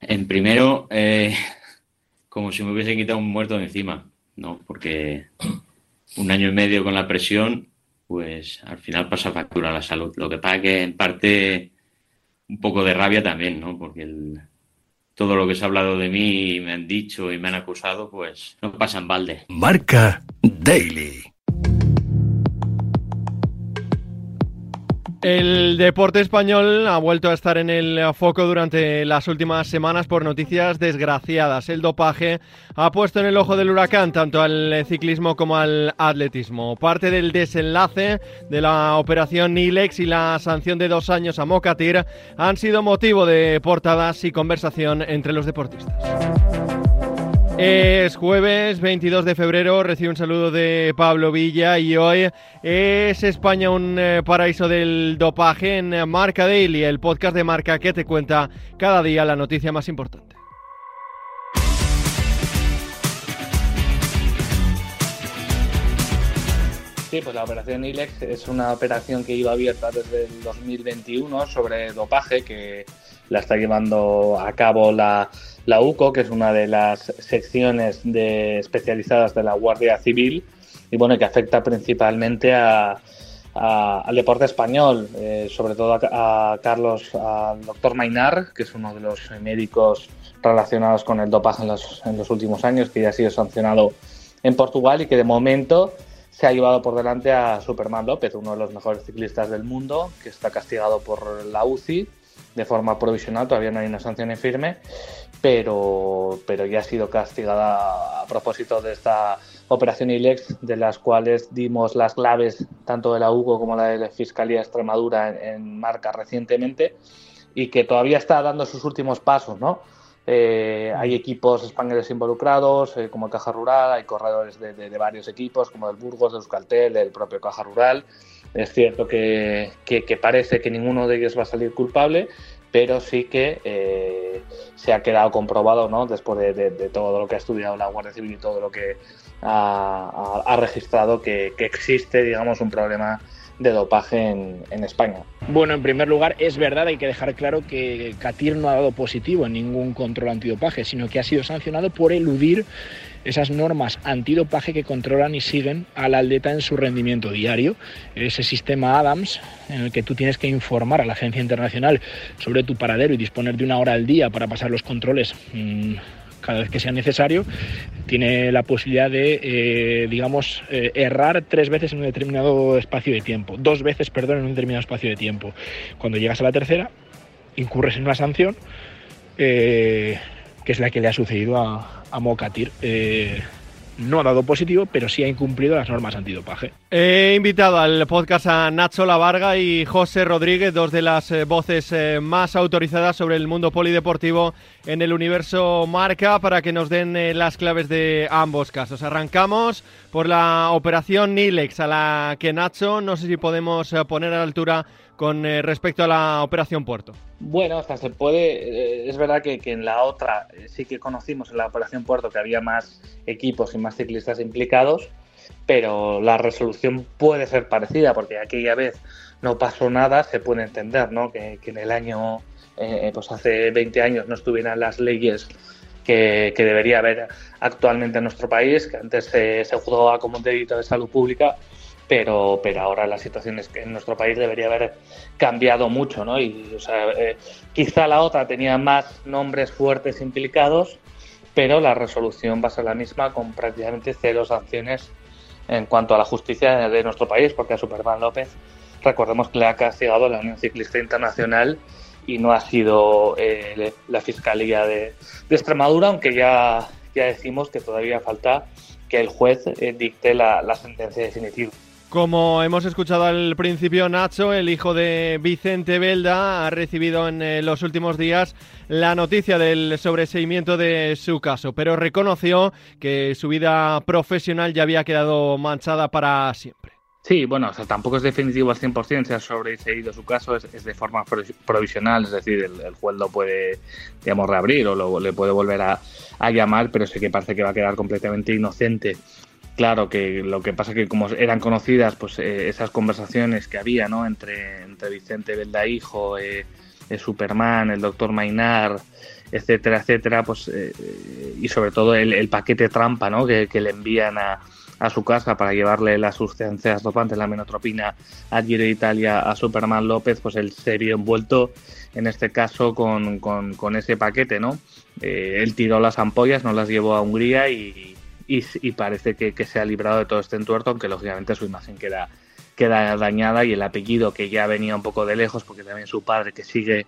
En primero, eh, como si me hubiese quitado un muerto de encima, ¿no? Porque un año y medio con la presión, pues al final pasa factura la salud. Lo que pasa que en parte un poco de rabia también, ¿no? Porque todo lo que se ha hablado de mí me han dicho y me han acusado, pues no pasa en balde. Marca Daily. El deporte español ha vuelto a estar en el foco durante las últimas semanas por noticias desgraciadas. El dopaje ha puesto en el ojo del huracán tanto al ciclismo como al atletismo. Parte del desenlace de la operación Nilex y la sanción de dos años a Mocatir han sido motivo de portadas y conversación entre los deportistas. Es jueves 22 de febrero, recibe un saludo de Pablo Villa y hoy es España un eh, paraíso del dopaje en Marca Daily, el podcast de Marca que te cuenta cada día la noticia más importante. Sí, pues la operación ILEX es una operación que iba abierta desde el 2021 sobre dopaje que la está llevando a cabo la la UCO, que es una de las secciones de, especializadas de la Guardia Civil y bueno, que afecta principalmente a, al deporte español, eh, sobre todo a, Carlos, al doctor Mainar, que es uno de los médicos relacionados con el dopaje en los, en los últimos años, que ya ha sido sancionado en Portugal y que de momento se ha llevado por delante a Superman López, uno de los mejores ciclistas del mundo, que está castigado por la UCI de forma provisional, todavía no hay una sanción en firme, pero, pero ya ha sido castigada a propósito de esta operación ILEX, de las cuales dimos las claves tanto de la UGO como la de la Fiscalía Extremadura en, marca recientemente y que todavía está dando sus últimos pasos, ¿no? Eh, hay equipos españoles involucrados, eh, como Caja Rural, hay corredores de, de, varios equipos, como del Burgos, de Euskaltel, del propio Caja Rural. Es cierto que, que, parece que ninguno de ellos va a salir culpable, pero sí que eh, se ha quedado comprobado, ¿no? después de, todo lo que ha estudiado la Guardia Civil y todo lo que ha, registrado, que, existe, digamos, un problema de dopaje en, España. Bueno, en primer lugar, es verdad, hay que dejar claro que Catir no ha dado positivo en ningún control antidopaje, sino que ha sido sancionado por eludir esas normas antidopaje que controlan y siguen al atleta en su rendimiento diario. Ese sistema Adams en el que tú tienes que informar a la agencia internacional sobre tu paradero y disponer de una hora al día para pasar los controles. Mm, cada vez que sea necesario, tiene la posibilidad de, eh, digamos, eh, errar tres veces en un determinado espacio de tiempo, dos veces, perdón, en un determinado espacio de tiempo. Cuando llegas a la tercera, incurres en una sanción, eh, que es la que le ha sucedido a, a Mocatir. Eh, no ha dado positivo, pero sí ha incumplido las normas antidopaje. He invitado al podcast a Nacho Lavarga y José Rodríguez, dos de las eh, voces eh, más autorizadas sobre el mundo polideportivo en el universo marca, para que nos den las claves de ambos casos. Arrancamos por la operación Nilex, a la que Nacho, no sé si podemos poner a la altura con respecto a la operación Puerto. Bueno, se puede. Eh, es verdad que, en la otra eh, sí que conocimos en la Operación Puerto que había más equipos y más ciclistas implicados, pero la resolución puede ser parecida porque aquella vez no pasó nada, se puede entender, ¿no? Que, en el año, eh, pues hace 20 años no estuvieran las leyes que, debería haber actualmente en nuestro país, que antes se juzgaba como un delito de salud pública pero, pero ahora la situación es que en nuestro país debería haber cambiado mucho, ¿no? Y, o sea, eh, quizá la otra tenía más nombres fuertes implicados, pero la resolución va a ser la misma con prácticamente cero sanciones en cuanto a la justicia de nuestro país, porque a Superman López, recordemos que le ha castigado la Unión Ciclista Internacional y no ha sido eh, la Fiscalía de, Extremadura, aunque ya, ya decimos que todavía falta que el juez eh, dicte la sentencia definitiva. Como hemos escuchado al principio, Nacho, el hijo de Vicente Belda, ha recibido en eh, los últimos días la noticia del sobreseimiento de su caso, pero reconoció que su vida profesional ya había quedado manchada para siempre. Sí, bueno, tampoco es definitivo al 100% se ha sobreseído su caso, es, de forma provisional, es decir, el, juez lo puede, digamos, reabrir o le puede volver a, a llamar, pero sé que parece que va a quedar completamente inocente Claro, que lo que pasa que como eran conocidas pues eh, esas conversaciones que había ¿no? entre, entre Vicente Belda Hijo, eh, Superman, el doctor Mainar, etcétera, etcétera, pues eh, y sobre todo el, paquete trampa, ¿no? Que, le envían a, a, su casa para llevarle las sustancias dopantes, la menotropina, a Giro Italia, a Superman López, pues él se vio envuelto en este caso con, con, ese paquete, ¿no? Eh, él tiró las ampollas, no las llevó a Hungría y, y, parece que, que, se ha librado de todo este entuerto, aunque lógicamente su imagen queda, queda dañada y el apellido que ya venía un poco de lejos, porque también su padre que sigue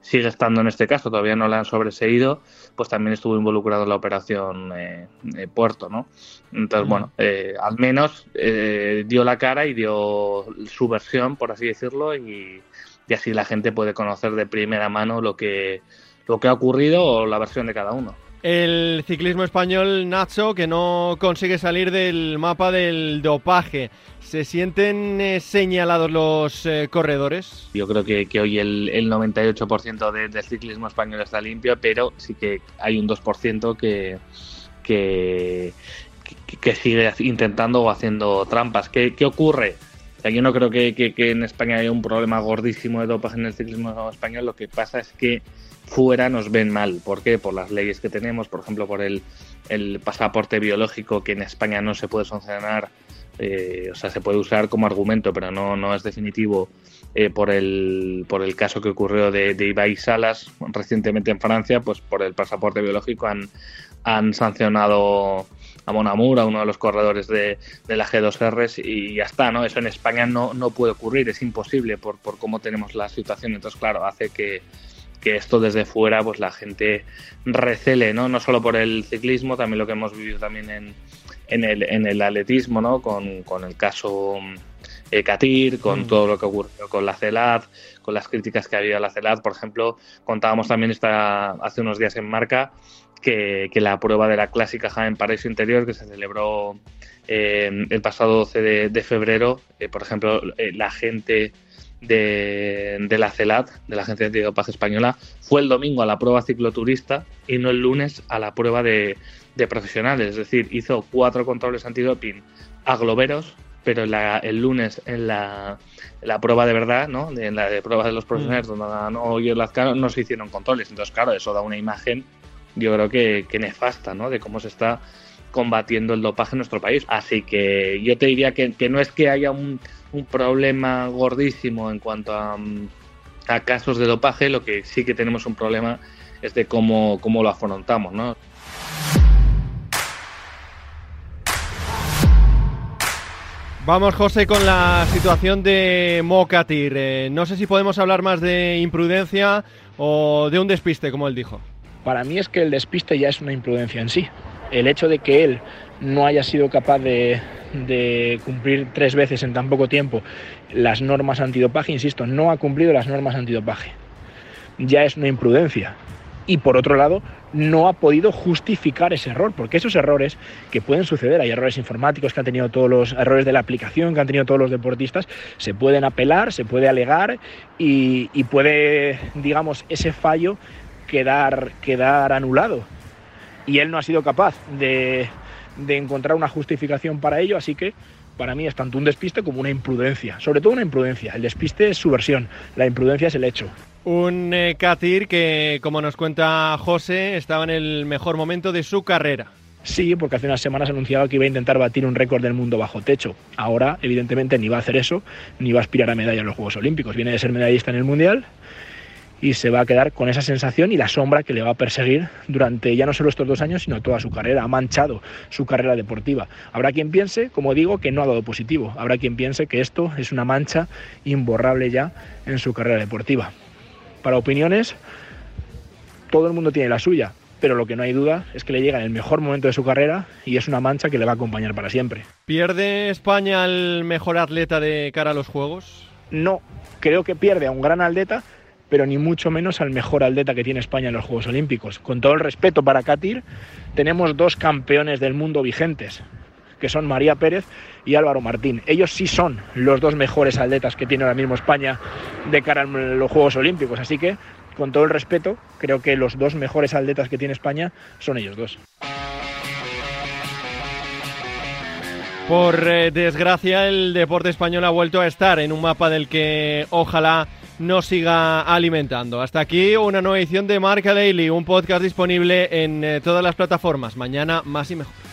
sigue estando en este caso, todavía no la han sobreseído, pues también estuvo involucrado en la operación eh, Puerto, ¿no? Entonces, bueno, eh, al menos eh, dio la cara y dio su versión, por así decirlo, y, y, así la gente puede conocer de primera mano lo que, lo que ha ocurrido o la versión de cada uno el ciclismo español Nacho que no consigue salir del mapa del dopaje. ¿Se sienten eh, señalados los eh, corredores? Yo creo que, hoy el, 98% del ciclismo español está limpio, pero sí que hay un 2% que, que, que, sigue intentando o haciendo trampas. ¿Qué, qué ocurre? Yo no creo que, que, en España haya un problema gordísimo de dopaje en el ciclismo español. Lo que pasa es que fuera nos ven mal. ¿Por qué? Por las leyes que tenemos, por ejemplo, por el, pasaporte biológico que en España no se puede sancionar, eh, o sea, se puede usar como argumento, pero no, no es definitivo. Eh, por, el, por el caso que ocurrió de, de Ibai Salas recientemente en Francia, pues por el pasaporte biológico han, han sancionado a Monamur, uno de los corredores de, la G2R y ya está, ¿no? Eso en España no, no puede ocurrir, es imposible por, por cómo tenemos la situación. Entonces, claro, hace que, que esto desde fuera pues la gente recele, ¿no? No solo por el ciclismo, también lo que hemos vivido también en, en, el, en el atletismo, ¿no? Con, con el caso Katir, con mm. todo lo que ocurrió con la CELAD, con las críticas que había a la CELAD, por ejemplo, contábamos también esta, hace unos días en Marca que, que la prueba de la clásica Jaén Paraíso Interior que se celebró eh, el pasado 12 de, de febrero, eh, por ejemplo, la gente de, la CELAT, de la Agencia de Antidopaje Española, fue el domingo a la prueba cicloturista y no el lunes a la prueba de, profesionales. Es decir, hizo cuatro controles antidoping a globeros, pero el lunes en la, prueba de verdad, ¿no? en la de pruebas de los profesionales, mm. donde no, las no se hicieron controles. Entonces, claro, eso da una imagen, yo creo que, que nefasta, ¿no? De cómo se está combatiendo el dopaje en nuestro país. Así que yo te diría que, que no es que haya un, un problema gordísimo en cuanto a, a, casos de dopaje, lo que sí que tenemos un problema es de cómo, cómo lo afrontamos, ¿no? Vamos, José, con la situación de Mokatir. Eh, no sé si podemos hablar más de imprudencia o de un despiste, como él dijo. Para mí es que el despiste ya es una imprudencia en sí. El hecho de que él no haya sido capaz de, de cumplir tres veces en tan poco tiempo las normas antidopaje, insisto, no ha cumplido las normas antidopaje. Ya es una imprudencia. Y por otro lado, no ha podido justificar ese error, porque esos errores que pueden suceder, hay errores informáticos que han tenido todos los errores de la aplicación que han tenido todos los deportistas, se pueden apelar, se puede alegar y, puede, digamos, ese fallo quedar, quedar anulado. Y él no ha sido capaz de, de encontrar una justificación para ello, así que para mí es tanto un despiste como una imprudencia, sobre todo una imprudencia. El despiste es su versión, la imprudencia es el hecho. Un eh, que, como nos cuenta José, estaba en el mejor momento de su carrera. Sí, porque hace unas semanas anunciaba que iba a intentar batir un récord del mundo bajo techo. Ahora, evidentemente, ni va a hacer eso, ni va a aspirar a medalla en los Juegos Olímpicos. Viene de ser medallista en el Mundial y se va a quedar con esa sensación y la sombra que le va a perseguir durante ya no solo estos dos años, sino toda su carrera. Ha manchado su carrera deportiva. Habrá quien piense, como digo, que no ha dado positivo. Habrá quien piense que esto es una mancha imborrable ya en su carrera deportiva. Para opiniones, todo el mundo tiene la suya, pero lo que no hay duda es que le llega en el mejor momento de su carrera y es una mancha que le va a acompañar para siempre. ¿Pierde España al mejor atleta de cara a los Juegos? No, creo que pierde a un gran atleta, pero ni mucho menos al mejor atleta que tiene España en los Juegos Olímpicos. Con todo el respeto para Katir, tenemos dos campeones del mundo vigentes, que son María Pérez y Álvaro Martín. Ellos sí son los dos mejores atletas que tiene ahora mismo España de cara a los Juegos Olímpicos. Así que, con todo el respeto, creo que los dos mejores atletas que tiene España son ellos dos. Por eh, desgracia, el deporte español ha vuelto a estar en un mapa del que ojalá nos siga alimentando. Hasta aquí una nueva edición de Marca Daily, un podcast disponible en eh, todas las plataformas. Mañana más y mejor.